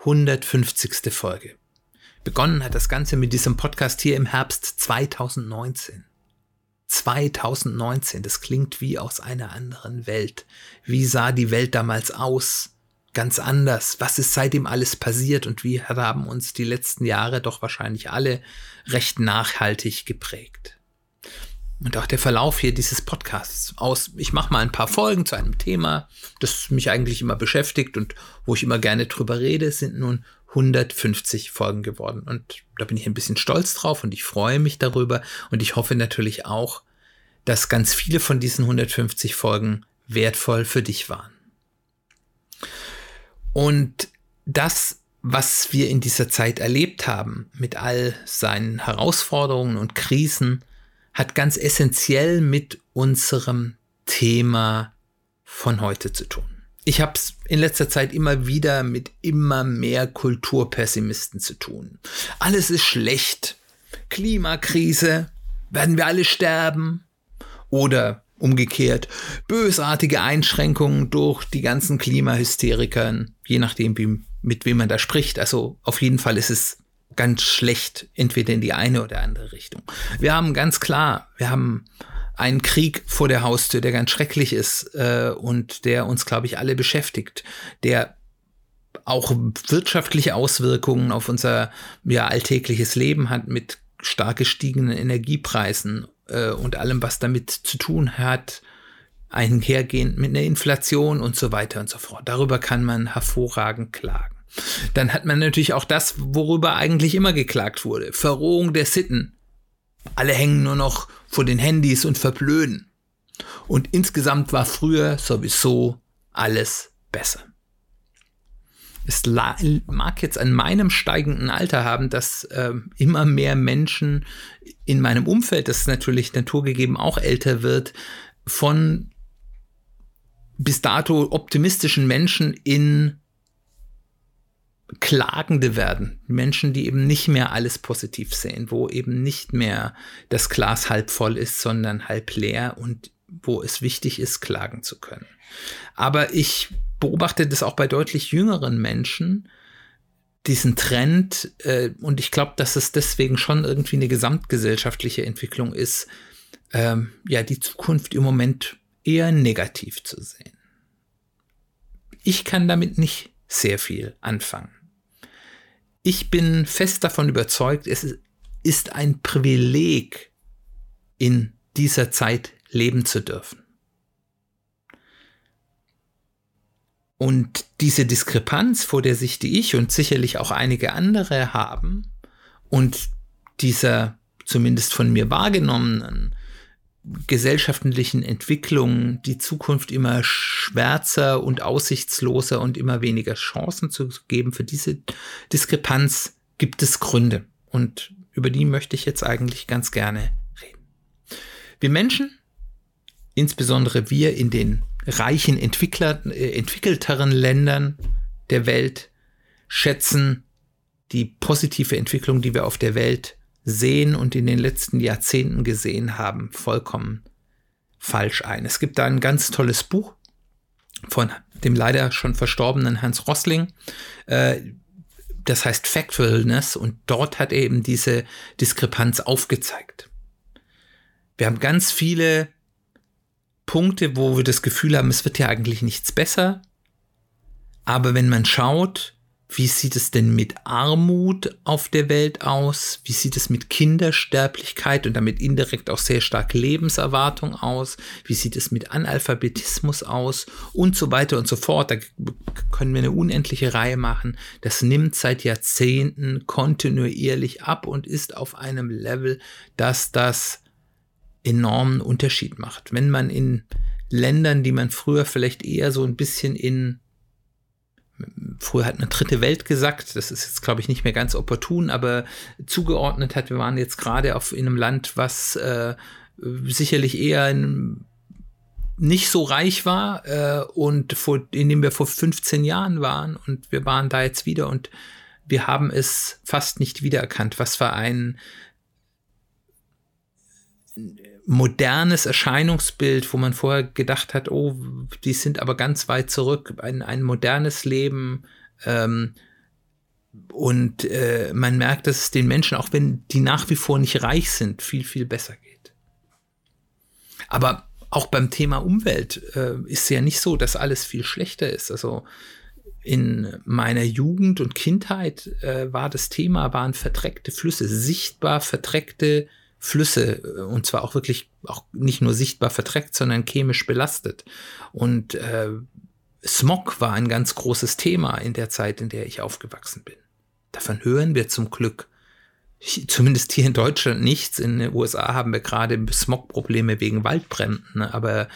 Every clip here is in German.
150. Folge. Begonnen hat das Ganze mit diesem Podcast hier im Herbst 2019. 2019, das klingt wie aus einer anderen Welt. Wie sah die Welt damals aus? Ganz anders. Was ist seitdem alles passiert und wie haben uns die letzten Jahre doch wahrscheinlich alle recht nachhaltig geprägt? Und auch der Verlauf hier dieses Podcasts aus. Ich mache mal ein paar Folgen zu einem Thema, das mich eigentlich immer beschäftigt und wo ich immer gerne drüber rede, sind nun 150 Folgen geworden. Und da bin ich ein bisschen stolz drauf und ich freue mich darüber. Und ich hoffe natürlich auch, dass ganz viele von diesen 150 Folgen wertvoll für dich waren. Und das, was wir in dieser Zeit erlebt haben, mit all seinen Herausforderungen und Krisen, hat ganz essentiell mit unserem Thema von heute zu tun. Ich habe es in letzter Zeit immer wieder mit immer mehr Kulturpessimisten zu tun. Alles ist schlecht. Klimakrise. Werden wir alle sterben? Oder umgekehrt, bösartige Einschränkungen durch die ganzen Klimahysterikern, je nachdem, wie, mit wem man da spricht. Also auf jeden Fall ist es ganz schlecht, entweder in die eine oder andere Richtung. Wir haben ganz klar, wir haben einen Krieg vor der Haustür, der ganz schrecklich ist äh, und der uns, glaube ich, alle beschäftigt, der auch wirtschaftliche Auswirkungen auf unser ja, alltägliches Leben hat mit stark gestiegenen Energiepreisen äh, und allem, was damit zu tun hat, einhergehend mit einer Inflation und so weiter und so fort. Darüber kann man hervorragend klagen. Dann hat man natürlich auch das, worüber eigentlich immer geklagt wurde. Verrohung der Sitten. Alle hängen nur noch vor den Handys und verblöden. Und insgesamt war früher sowieso alles besser. Es mag jetzt an meinem steigenden Alter haben, dass äh, immer mehr Menschen in meinem Umfeld, das natürlich naturgegeben auch älter wird, von bis dato optimistischen Menschen in Klagende werden. Menschen, die eben nicht mehr alles positiv sehen, wo eben nicht mehr das Glas halb voll ist, sondern halb leer und wo es wichtig ist, klagen zu können. Aber ich beobachte das auch bei deutlich jüngeren Menschen, diesen Trend, äh, und ich glaube, dass es deswegen schon irgendwie eine gesamtgesellschaftliche Entwicklung ist, ähm, ja, die Zukunft im Moment eher negativ zu sehen. Ich kann damit nicht sehr viel anfangen. Ich bin fest davon überzeugt, es ist ein Privileg, in dieser Zeit leben zu dürfen. Und diese Diskrepanz, vor der sich die ich und sicherlich auch einige andere haben, und dieser zumindest von mir wahrgenommenen gesellschaftlichen Entwicklung die Zukunft immer schwärzer und aussichtsloser und immer weniger Chancen zu geben. Für diese Diskrepanz gibt es Gründe und über die möchte ich jetzt eigentlich ganz gerne reden. Wir Menschen, insbesondere wir in den reichen, Entwickler, äh, entwickelteren Ländern der Welt, schätzen die positive Entwicklung, die wir auf der Welt sehen und in den letzten Jahrzehnten gesehen haben, vollkommen falsch ein. Es gibt da ein ganz tolles Buch von dem leider schon verstorbenen Hans Rossling. Äh, das heißt Factfulness und dort hat er eben diese Diskrepanz aufgezeigt. Wir haben ganz viele Punkte, wo wir das Gefühl haben, es wird ja eigentlich nichts besser. Aber wenn man schaut, wie sieht es denn mit Armut auf der Welt aus? Wie sieht es mit Kindersterblichkeit und damit indirekt auch sehr stark Lebenserwartung aus? Wie sieht es mit Analphabetismus aus? Und so weiter und so fort. Da können wir eine unendliche Reihe machen. Das nimmt seit Jahrzehnten kontinuierlich ab und ist auf einem Level, dass das enormen Unterschied macht. Wenn man in Ländern, die man früher vielleicht eher so ein bisschen in früher hat eine dritte Welt gesagt, das ist jetzt, glaube ich, nicht mehr ganz opportun, aber zugeordnet hat, wir waren jetzt gerade auf in einem Land, was äh, sicherlich eher in, nicht so reich war äh, und vor, in dem wir vor 15 Jahren waren und wir waren da jetzt wieder und wir haben es fast nicht wiedererkannt. Was für ein modernes Erscheinungsbild, wo man vorher gedacht hat, oh, die sind aber ganz weit zurück, ein, ein modernes Leben. Ähm, und äh, man merkt, dass es den Menschen, auch wenn die nach wie vor nicht reich sind, viel, viel besser geht. Aber auch beim Thema Umwelt äh, ist ja nicht so, dass alles viel schlechter ist. Also in meiner Jugend und Kindheit äh, war das Thema, waren verdreckte Flüsse, sichtbar verdreckte Flüsse äh, und zwar auch wirklich auch nicht nur sichtbar verdreckt, sondern chemisch belastet. Und äh, Smog war ein ganz großes Thema in der Zeit, in der ich aufgewachsen bin. Davon hören wir zum Glück zumindest hier in Deutschland nichts. In den USA haben wir gerade Smog-Probleme wegen Waldbränden, aber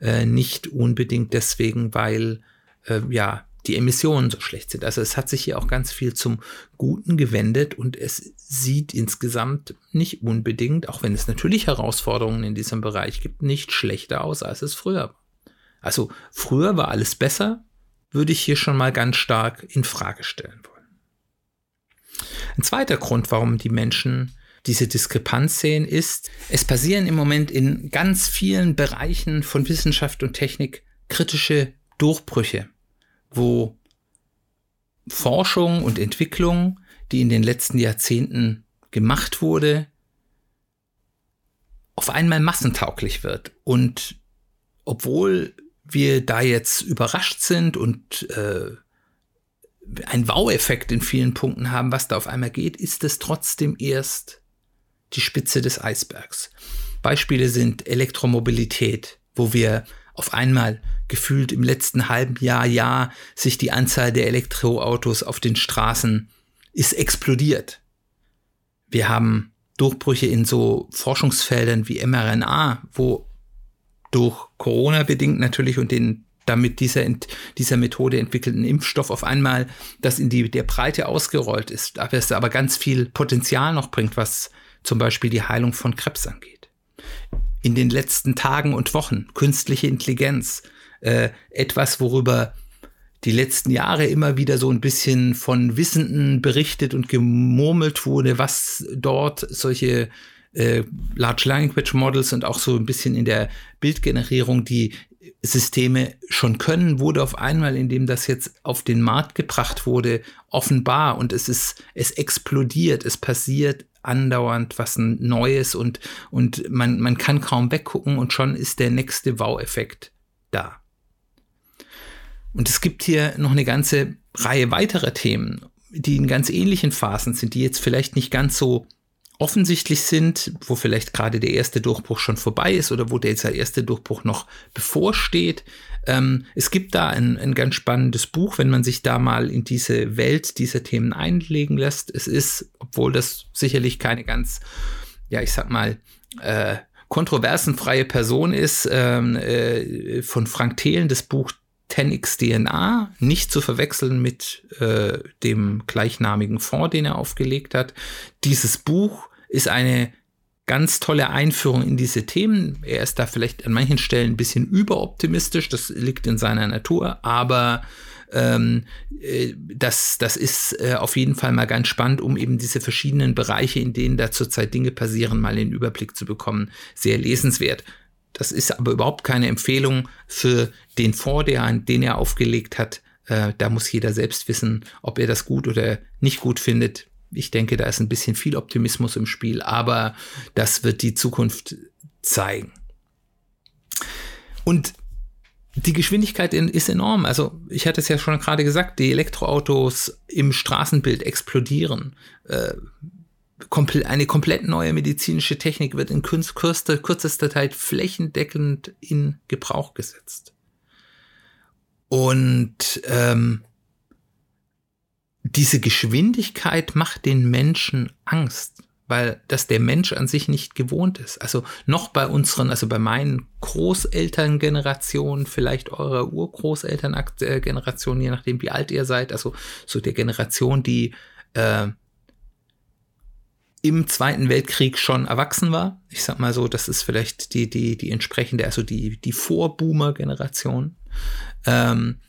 äh, nicht unbedingt deswegen, weil äh, ja die Emissionen so schlecht sind. Also es hat sich hier auch ganz viel zum Guten gewendet und es sieht insgesamt nicht unbedingt, auch wenn es natürlich Herausforderungen in diesem Bereich gibt, nicht schlechter aus, als es früher war. Also früher war alles besser, würde ich hier schon mal ganz stark in Frage stellen wollen. Ein zweiter Grund, warum die Menschen diese Diskrepanz sehen, ist, es passieren im Moment in ganz vielen Bereichen von Wissenschaft und Technik kritische Durchbrüche wo Forschung und Entwicklung, die in den letzten Jahrzehnten gemacht wurde, auf einmal massentauglich wird. Und obwohl wir da jetzt überrascht sind und äh, einen Wow-Effekt in vielen Punkten haben, was da auf einmal geht, ist es trotzdem erst die Spitze des Eisbergs. Beispiele sind Elektromobilität, wo wir auf einmal gefühlt im letzten halben Jahr, Jahr sich die Anzahl der Elektroautos auf den Straßen ist explodiert. Wir haben Durchbrüche in so Forschungsfeldern wie mRNA, wo durch Corona bedingt natürlich und den damit dieser, dieser Methode entwickelten Impfstoff auf einmal das in die der Breite ausgerollt ist, aber es aber ganz viel Potenzial noch bringt, was zum Beispiel die Heilung von Krebs angeht in den letzten Tagen und Wochen. Künstliche Intelligenz, äh, etwas, worüber die letzten Jahre immer wieder so ein bisschen von Wissenden berichtet und gemurmelt wurde, was dort solche äh, Large Language Models und auch so ein bisschen in der Bildgenerierung die Systeme schon können, wurde auf einmal, indem das jetzt auf den Markt gebracht wurde, offenbar und es ist, es explodiert, es passiert andauernd was Neues und, und man, man kann kaum weggucken und schon ist der nächste Wow-Effekt da. Und es gibt hier noch eine ganze Reihe weiterer Themen, die in ganz ähnlichen Phasen sind, die jetzt vielleicht nicht ganz so offensichtlich sind, wo vielleicht gerade der erste Durchbruch schon vorbei ist oder wo der erste Durchbruch noch bevorsteht. Ähm, es gibt da ein, ein ganz spannendes Buch, wenn man sich da mal in diese Welt dieser Themen einlegen lässt. Es ist, obwohl das sicherlich keine ganz, ja, ich sag mal, äh, kontroversenfreie Person ist, ähm, äh, von Frank Thelen, das Buch 10x DNA, nicht zu verwechseln mit äh, dem gleichnamigen Fonds, den er aufgelegt hat. Dieses Buch ist eine ganz tolle Einführung in diese Themen. Er ist da vielleicht an manchen Stellen ein bisschen überoptimistisch, das liegt in seiner Natur, aber ähm, äh, das, das ist äh, auf jeden Fall mal ganz spannend, um eben diese verschiedenen Bereiche, in denen da zurzeit Dinge passieren, mal den Überblick zu bekommen. Sehr lesenswert. Das ist aber überhaupt keine Empfehlung für den Fonds, der, den er aufgelegt hat. Äh, da muss jeder selbst wissen, ob er das gut oder nicht gut findet ich denke, da ist ein bisschen viel Optimismus im Spiel, aber das wird die Zukunft zeigen. Und die Geschwindigkeit ist enorm. Also ich hatte es ja schon gerade gesagt, die Elektroautos im Straßenbild explodieren. Äh, eine komplett neue medizinische Technik wird in kürzester, kürzester Zeit flächendeckend in Gebrauch gesetzt. Und ähm, diese Geschwindigkeit macht den Menschen Angst, weil das der Mensch an sich nicht gewohnt ist. Also noch bei unseren, also bei meinen Großelterngenerationen, vielleicht eurer Urgroßelterngeneration, je nachdem wie alt ihr seid, also so der Generation, die äh, im Zweiten Weltkrieg schon erwachsen war. Ich sag mal so, das ist vielleicht die, die, die entsprechende, also die, die Vorboomer-Generation. Ähm,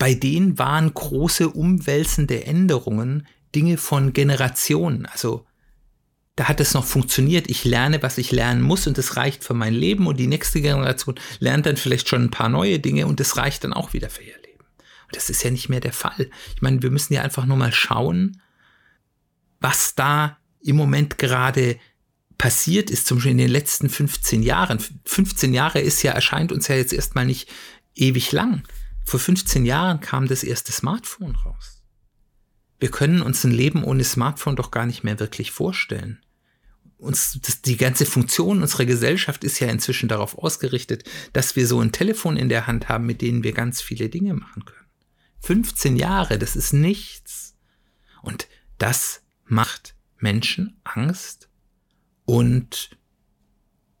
bei denen waren große umwälzende Änderungen Dinge von Generationen. Also da hat es noch funktioniert. Ich lerne, was ich lernen muss und es reicht für mein Leben und die nächste Generation lernt dann vielleicht schon ein paar neue Dinge und es reicht dann auch wieder für ihr Leben. Und das ist ja nicht mehr der Fall. Ich meine, wir müssen ja einfach nur mal schauen, was da im Moment gerade passiert ist, zum Beispiel in den letzten 15 Jahren. 15 Jahre ist ja, erscheint uns ja jetzt erstmal nicht ewig lang. Vor 15 Jahren kam das erste Smartphone raus. Wir können uns ein Leben ohne Smartphone doch gar nicht mehr wirklich vorstellen. Uns, das, die ganze Funktion unserer Gesellschaft ist ja inzwischen darauf ausgerichtet, dass wir so ein Telefon in der Hand haben, mit denen wir ganz viele Dinge machen können. 15 Jahre, das ist nichts. Und das macht Menschen Angst und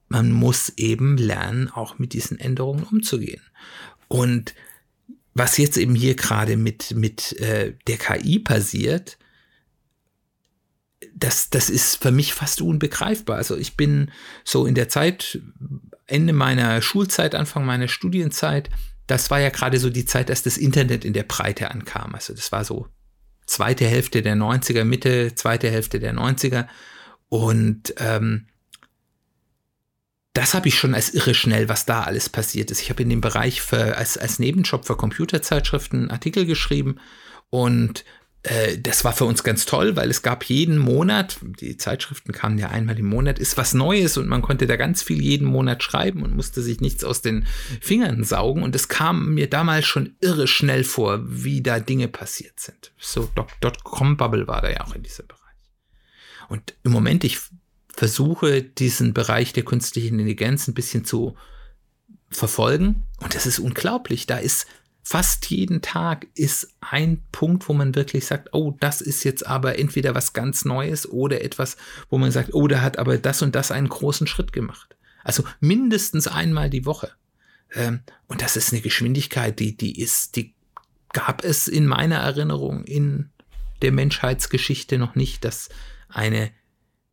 man muss eben lernen, auch mit diesen Änderungen umzugehen. Und was jetzt eben hier gerade mit, mit äh, der KI passiert, das, das ist für mich fast unbegreifbar. Also ich bin so in der Zeit, Ende meiner Schulzeit, Anfang meiner Studienzeit, das war ja gerade so die Zeit, dass das Internet in der Breite ankam. Also das war so zweite Hälfte der 90er, Mitte, zweite Hälfte der 90er. Und ähm, das habe ich schon als irre schnell, was da alles passiert ist. Ich habe in dem Bereich für, als, als Nebenjob für Computerzeitschriften Artikel geschrieben und äh, das war für uns ganz toll, weil es gab jeden Monat, die Zeitschriften kamen ja einmal im Monat, ist was Neues und man konnte da ganz viel jeden Monat schreiben und musste sich nichts aus den Fingern saugen. Und es kam mir damals schon irre schnell vor, wie da Dinge passiert sind. So Dotcom-Bubble war da ja auch in diesem Bereich. Und im Moment, ich versuche, diesen Bereich der künstlichen Intelligenz ein bisschen zu verfolgen. Und das ist unglaublich. Da ist fast jeden Tag ist ein Punkt, wo man wirklich sagt, oh, das ist jetzt aber entweder was ganz Neues oder etwas, wo man sagt, oh, da hat aber das und das einen großen Schritt gemacht. Also mindestens einmal die Woche. Ähm, und das ist eine Geschwindigkeit, die, die ist, die gab es in meiner Erinnerung in der Menschheitsgeschichte noch nicht, dass eine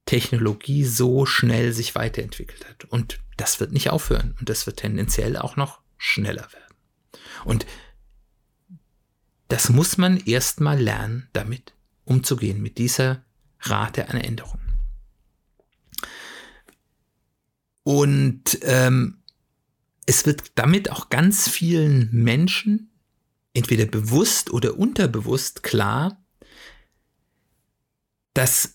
Technologie so schnell sich weiterentwickelt hat. Und das wird nicht aufhören. Und das wird tendenziell auch noch schneller werden. Und das muss man erstmal lernen, damit umzugehen, mit dieser Rate an Änderungen. Und ähm, es wird damit auch ganz vielen Menschen, entweder bewusst oder unterbewusst, klar, dass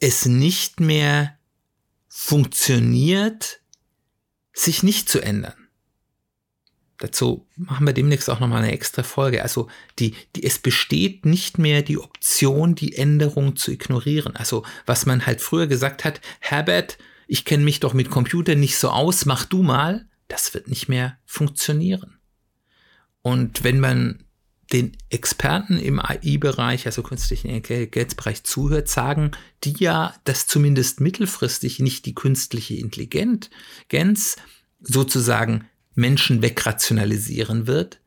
es nicht mehr funktioniert, sich nicht zu ändern. Dazu machen wir demnächst auch nochmal eine extra Folge. Also die, die, es besteht nicht mehr die Option, die Änderung zu ignorieren. Also was man halt früher gesagt hat, Herbert, ich kenne mich doch mit Computer nicht so aus, mach du mal, das wird nicht mehr funktionieren. Und wenn man den Experten im AI-Bereich, also künstlichen Intelligenzbereich zuhört, sagen die ja, dass zumindest mittelfristig nicht die künstliche Intelligenz sozusagen Menschen wegrationalisieren wird,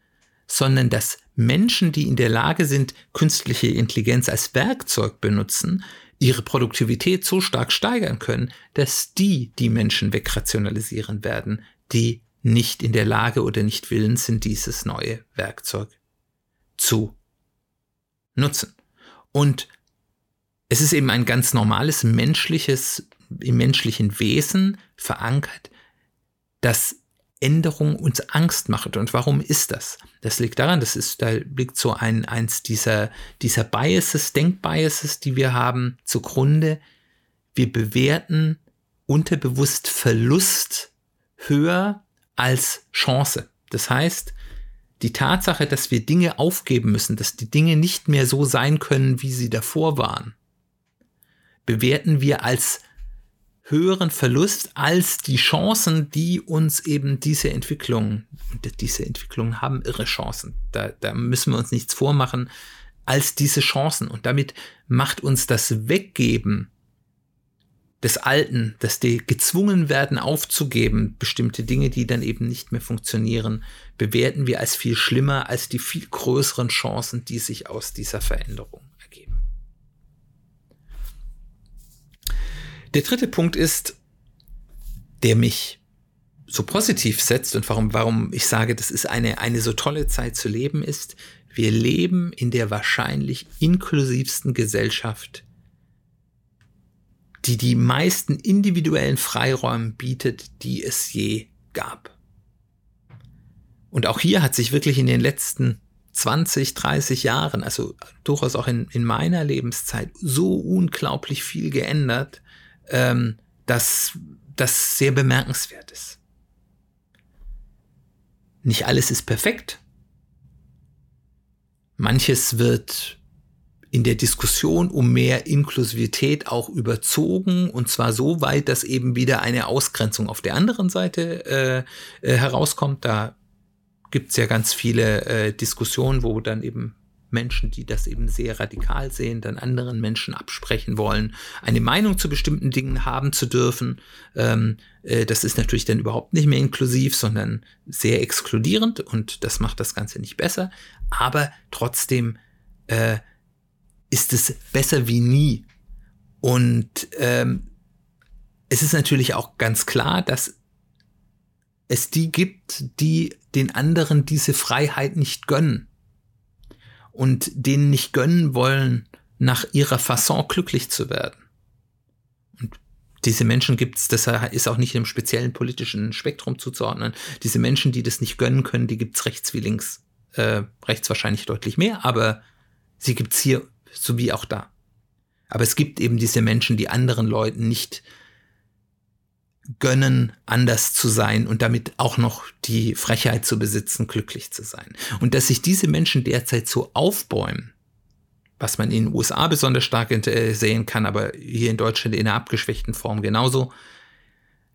sondern dass Menschen, die in der Lage sind, künstliche Intelligenz als Werkzeug benutzen, ihre Produktivität so stark steigern können, dass die die Menschen wegrationalisieren werden, die nicht in der Lage oder nicht willens sind, dieses neue Werkzeug zu nutzen. Und es ist eben ein ganz normales menschliches, im menschlichen Wesen verankert, dass Änderung uns Angst macht. Und warum ist das? Das liegt daran, das ist, da liegt so ein, eins dieser, dieser Biases, Denkbiases, die wir haben, zugrunde. Wir bewerten unterbewusst Verlust höher als Chance. Das heißt, die Tatsache, dass wir Dinge aufgeben müssen, dass die Dinge nicht mehr so sein können, wie sie davor waren, bewerten wir als höheren Verlust als die Chancen, die uns eben diese Entwicklung, diese Entwicklungen haben irre Chancen. Da, da müssen wir uns nichts vormachen. als diese Chancen. Und damit macht uns das Weggeben des Alten, dass die gezwungen werden aufzugeben, bestimmte Dinge, die dann eben nicht mehr funktionieren, bewerten wir als viel schlimmer als die viel größeren Chancen, die sich aus dieser Veränderung ergeben. Der dritte Punkt ist, der mich so positiv setzt und warum, warum ich sage, das ist eine, eine so tolle Zeit zu leben, ist, wir leben in der wahrscheinlich inklusivsten Gesellschaft, die die meisten individuellen Freiräume bietet, die es je gab. Und auch hier hat sich wirklich in den letzten 20, 30 Jahren, also durchaus auch in, in meiner Lebenszeit, so unglaublich viel geändert, ähm, dass das sehr bemerkenswert ist. Nicht alles ist perfekt. Manches wird in der Diskussion um mehr Inklusivität auch überzogen und zwar so weit, dass eben wieder eine Ausgrenzung auf der anderen Seite äh, äh, herauskommt. Da gibt es ja ganz viele äh, Diskussionen, wo dann eben Menschen, die das eben sehr radikal sehen, dann anderen Menschen absprechen wollen, eine Meinung zu bestimmten Dingen haben zu dürfen. Ähm, äh, das ist natürlich dann überhaupt nicht mehr inklusiv, sondern sehr exkludierend und das macht das Ganze nicht besser. Aber trotzdem äh, ist es besser wie nie. Und ähm, es ist natürlich auch ganz klar, dass es die gibt, die den anderen diese Freiheit nicht gönnen und denen nicht gönnen wollen, nach ihrer Fasson glücklich zu werden. Und diese Menschen gibt es, das ist auch nicht im speziellen politischen Spektrum zuzuordnen. Diese Menschen, die das nicht gönnen können, die gibt es rechts wie links. Äh, rechts wahrscheinlich deutlich mehr, aber sie gibt es hier so wie auch da. Aber es gibt eben diese Menschen, die anderen Leuten nicht gönnen, anders zu sein und damit auch noch die Frechheit zu besitzen, glücklich zu sein. Und dass sich diese Menschen derzeit so aufbäumen, was man in den USA besonders stark äh, sehen kann, aber hier in Deutschland in einer abgeschwächten Form genauso,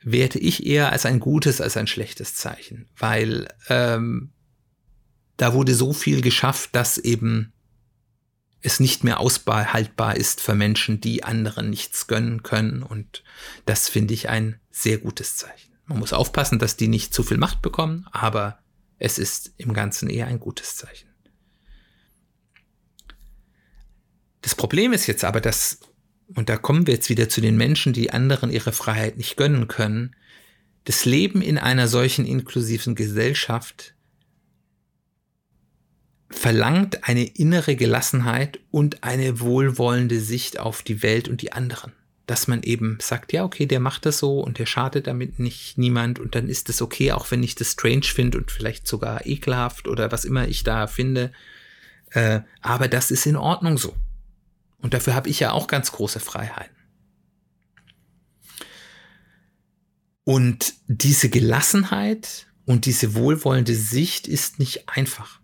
werte ich eher als ein gutes als ein schlechtes Zeichen, weil ähm, da wurde so viel geschafft, dass eben es nicht mehr aushaltbar ist für Menschen, die anderen nichts gönnen können. Und das finde ich ein sehr gutes Zeichen. Man muss aufpassen, dass die nicht zu viel Macht bekommen, aber es ist im Ganzen eher ein gutes Zeichen. Das Problem ist jetzt aber, dass, und da kommen wir jetzt wieder zu den Menschen, die anderen ihre Freiheit nicht gönnen können, das Leben in einer solchen inklusiven Gesellschaft verlangt eine innere Gelassenheit und eine wohlwollende Sicht auf die Welt und die anderen. Dass man eben sagt, ja, okay, der macht das so und der schadet damit nicht niemand und dann ist es okay, auch wenn ich das strange finde und vielleicht sogar ekelhaft oder was immer ich da finde. Äh, aber das ist in Ordnung so. Und dafür habe ich ja auch ganz große Freiheiten. Und diese Gelassenheit und diese wohlwollende Sicht ist nicht einfach.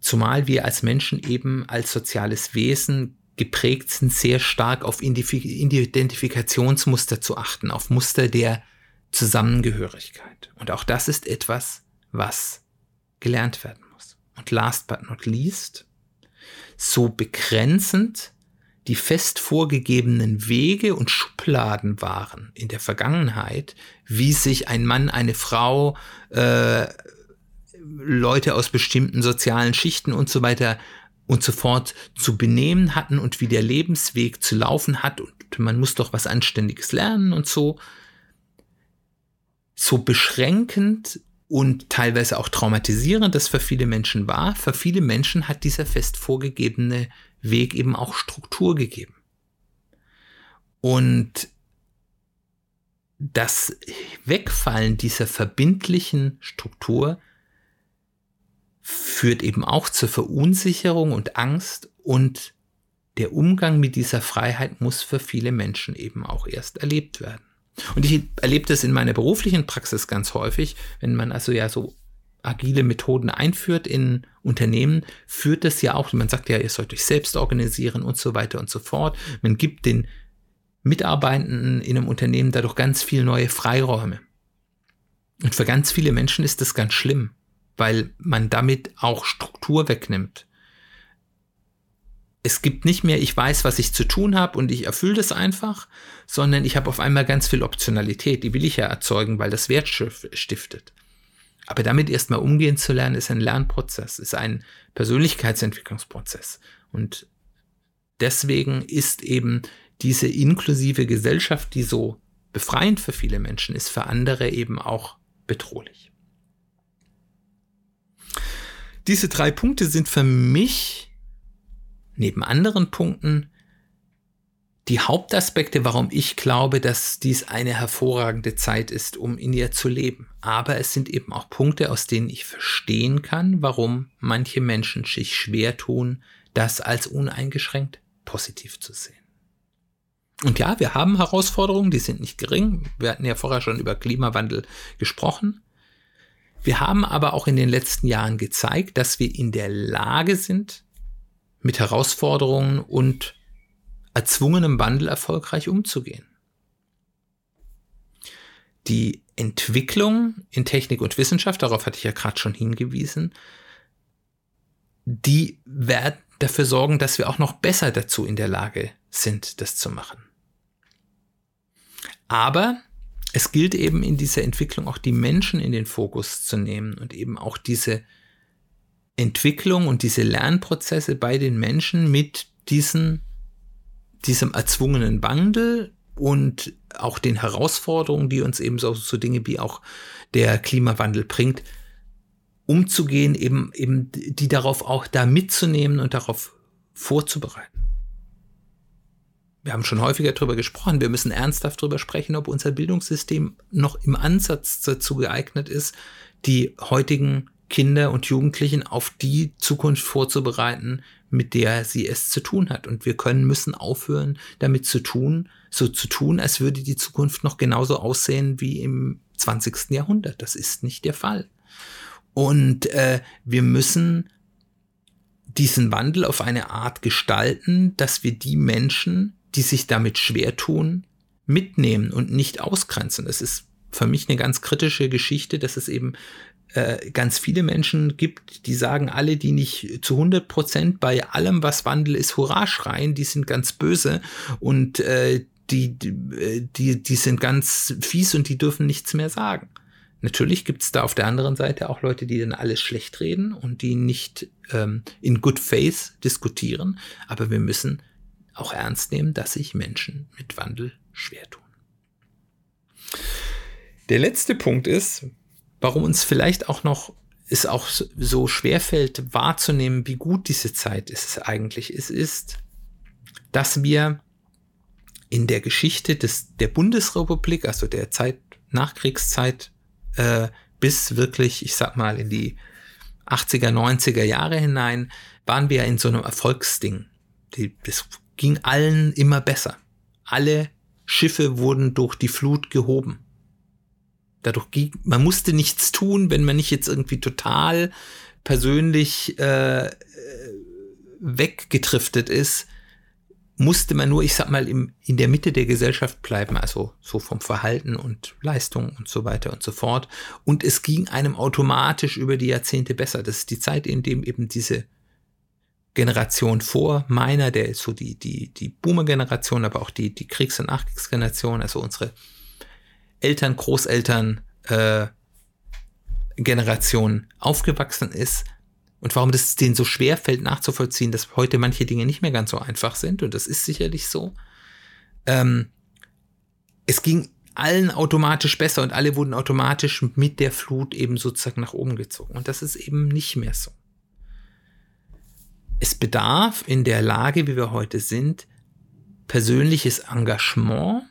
Zumal wir als Menschen eben als soziales Wesen geprägt sind, sehr stark auf Identifikationsmuster zu achten, auf Muster der Zusammengehörigkeit. Und auch das ist etwas, was gelernt werden muss. Und last but not least, so begrenzend die fest vorgegebenen Wege und Schubladen waren in der Vergangenheit, wie sich ein Mann, eine Frau, äh, Leute aus bestimmten sozialen Schichten und so weiter und so fort zu benehmen hatten und wie der Lebensweg zu laufen hat und man muss doch was Anständiges lernen und so. So beschränkend und teilweise auch traumatisierend das für viele Menschen war, für viele Menschen hat dieser fest vorgegebene Weg eben auch Struktur gegeben. Und das Wegfallen dieser verbindlichen Struktur führt eben auch zur Verunsicherung und Angst und der Umgang mit dieser Freiheit muss für viele Menschen eben auch erst erlebt werden. Und ich erlebe das in meiner beruflichen Praxis ganz häufig, wenn man also ja so agile Methoden einführt in Unternehmen, führt das ja auch, man sagt ja, ihr sollt euch selbst organisieren und so weiter und so fort. Man gibt den Mitarbeitenden in einem Unternehmen dadurch ganz viel neue Freiräume. Und für ganz viele Menschen ist das ganz schlimm weil man damit auch Struktur wegnimmt. es gibt nicht mehr, ich weiß, was ich zu tun habe und ich erfülle das einfach, sondern ich habe auf einmal ganz viel Optionalität. Die will ich ja erzeugen, weil das Wert stiftet. Aber damit erstmal umgehen zu lernen, ist ein Lernprozess, ist ein Persönlichkeitsentwicklungsprozess. Und deswegen ist eben diese inklusive Gesellschaft, die so befreiend für viele Menschen ist, für andere eben auch bedrohlich. Diese drei Punkte sind für mich neben anderen Punkten die Hauptaspekte, warum ich glaube, dass dies eine hervorragende Zeit ist, um in ihr zu leben. Aber es sind eben auch Punkte, aus denen ich verstehen kann, warum manche Menschen sich schwer tun, das als uneingeschränkt positiv zu sehen. Und ja, wir haben Herausforderungen, die sind nicht gering. Wir hatten ja vorher schon über Klimawandel gesprochen. Wir haben aber auch in den letzten Jahren gezeigt, dass wir in der Lage sind, mit Herausforderungen und erzwungenem Wandel erfolgreich umzugehen. Die Entwicklung in Technik und Wissenschaft, darauf hatte ich ja gerade schon hingewiesen, die werden dafür sorgen, dass wir auch noch besser dazu in der Lage sind, das zu machen. Aber es gilt eben in dieser Entwicklung auch die Menschen in den Fokus zu nehmen und eben auch diese Entwicklung und diese Lernprozesse bei den Menschen mit diesen, diesem erzwungenen Wandel und auch den Herausforderungen, die uns eben so, so Dinge wie auch der Klimawandel bringt, umzugehen, eben, eben die darauf auch da mitzunehmen und darauf vorzubereiten wir haben schon häufiger darüber gesprochen, wir müssen ernsthaft darüber sprechen, ob unser Bildungssystem noch im Ansatz dazu geeignet ist, die heutigen Kinder und Jugendlichen auf die Zukunft vorzubereiten, mit der sie es zu tun hat. Und wir können, müssen aufhören, damit zu tun, so zu tun, als würde die Zukunft noch genauso aussehen wie im 20. Jahrhundert. Das ist nicht der Fall. Und äh, wir müssen diesen Wandel auf eine Art gestalten, dass wir die Menschen, die sich damit schwer tun, mitnehmen und nicht ausgrenzen. Es ist für mich eine ganz kritische Geschichte, dass es eben äh, ganz viele Menschen gibt, die sagen, alle, die nicht zu 100 Prozent bei allem, was Wandel ist, Hurra schreien, die sind ganz böse und äh, die, die, die sind ganz fies und die dürfen nichts mehr sagen. Natürlich gibt es da auf der anderen Seite auch Leute, die dann alles schlecht reden und die nicht ähm, in good faith diskutieren, aber wir müssen auch ernst nehmen, dass sich Menschen mit Wandel schwer tun. Der letzte Punkt ist, warum uns vielleicht auch noch es auch so schwer fällt wahrzunehmen, wie gut diese Zeit ist eigentlich. Es ist, dass wir in der Geschichte des, der Bundesrepublik, also der Zeit, Nachkriegszeit, äh, bis wirklich, ich sag mal, in die 80er, 90er Jahre hinein, waren wir in so einem Erfolgsding. Die, das ging allen immer besser. Alle Schiffe wurden durch die Flut gehoben. Dadurch ging, man musste nichts tun, wenn man nicht jetzt irgendwie total persönlich äh, weggetriftet ist, musste man nur, ich sag mal, im, in der Mitte der Gesellschaft bleiben, also so vom Verhalten und Leistung und so weiter und so fort. Und es ging einem automatisch über die Jahrzehnte besser. Das ist die Zeit, in dem eben diese Generation vor meiner, der ist so die, die, die Boomer-Generation, aber auch die, die Kriegs- und Nachkriegsgeneration, also unsere Eltern, Großeltern, äh, Generation aufgewachsen ist. Und warum das denen so schwer fällt nachzuvollziehen, dass heute manche Dinge nicht mehr ganz so einfach sind und das ist sicherlich so. Ähm, es ging allen automatisch besser und alle wurden automatisch mit der Flut eben sozusagen nach oben gezogen. Und das ist eben nicht mehr so es bedarf in der Lage, wie wir heute sind, persönliches Engagement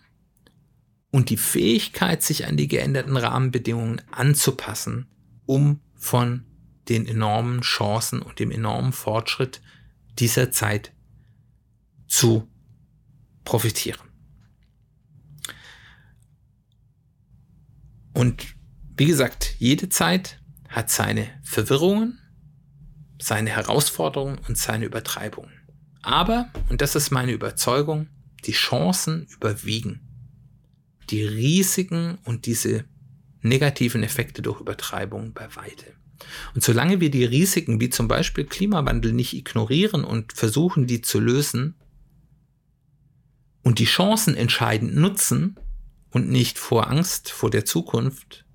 und die Fähigkeit, sich an die geänderten Rahmenbedingungen anzupassen, um von den enormen Chancen und dem enormen Fortschritt dieser Zeit zu profitieren. Und wie gesagt, jede Zeit hat seine Verwirrungen, seine Herausforderungen und seine Übertreibungen. Aber, und das ist meine Überzeugung, die Chancen überwiegen. Die Risiken und diese negativen Effekte durch Übertreibung bei weitem. Und solange wir die Risiken wie zum Beispiel Klimawandel nicht ignorieren und versuchen, die zu lösen und die Chancen entscheidend nutzen und nicht vor Angst vor der Zukunft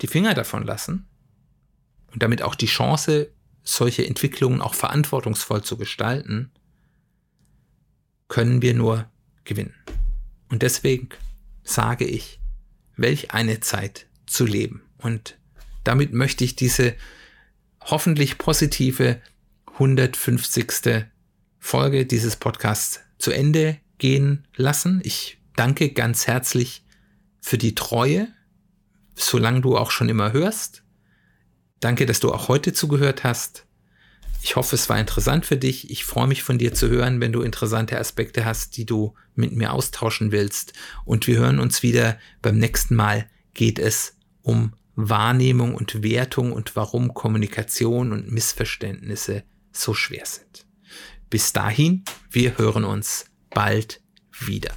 die Finger davon lassen und damit auch die Chance, solche Entwicklungen auch verantwortungsvoll zu gestalten, können wir nur gewinnen. Und deswegen sage ich, welch eine Zeit zu leben. Und damit möchte ich diese hoffentlich positive 150. Folge dieses Podcasts zu Ende gehen lassen. Ich danke ganz herzlich für die Treue, solange du auch schon immer hörst. Danke, dass du auch heute zugehört hast. Ich hoffe, es war interessant für dich. Ich freue mich von dir zu hören, wenn du interessante Aspekte hast, die du mit mir austauschen willst. Und wir hören uns wieder. Beim nächsten Mal geht es um Wahrnehmung und Wertung und warum Kommunikation und Missverständnisse so schwer sind. Bis dahin, wir hören uns bald wieder.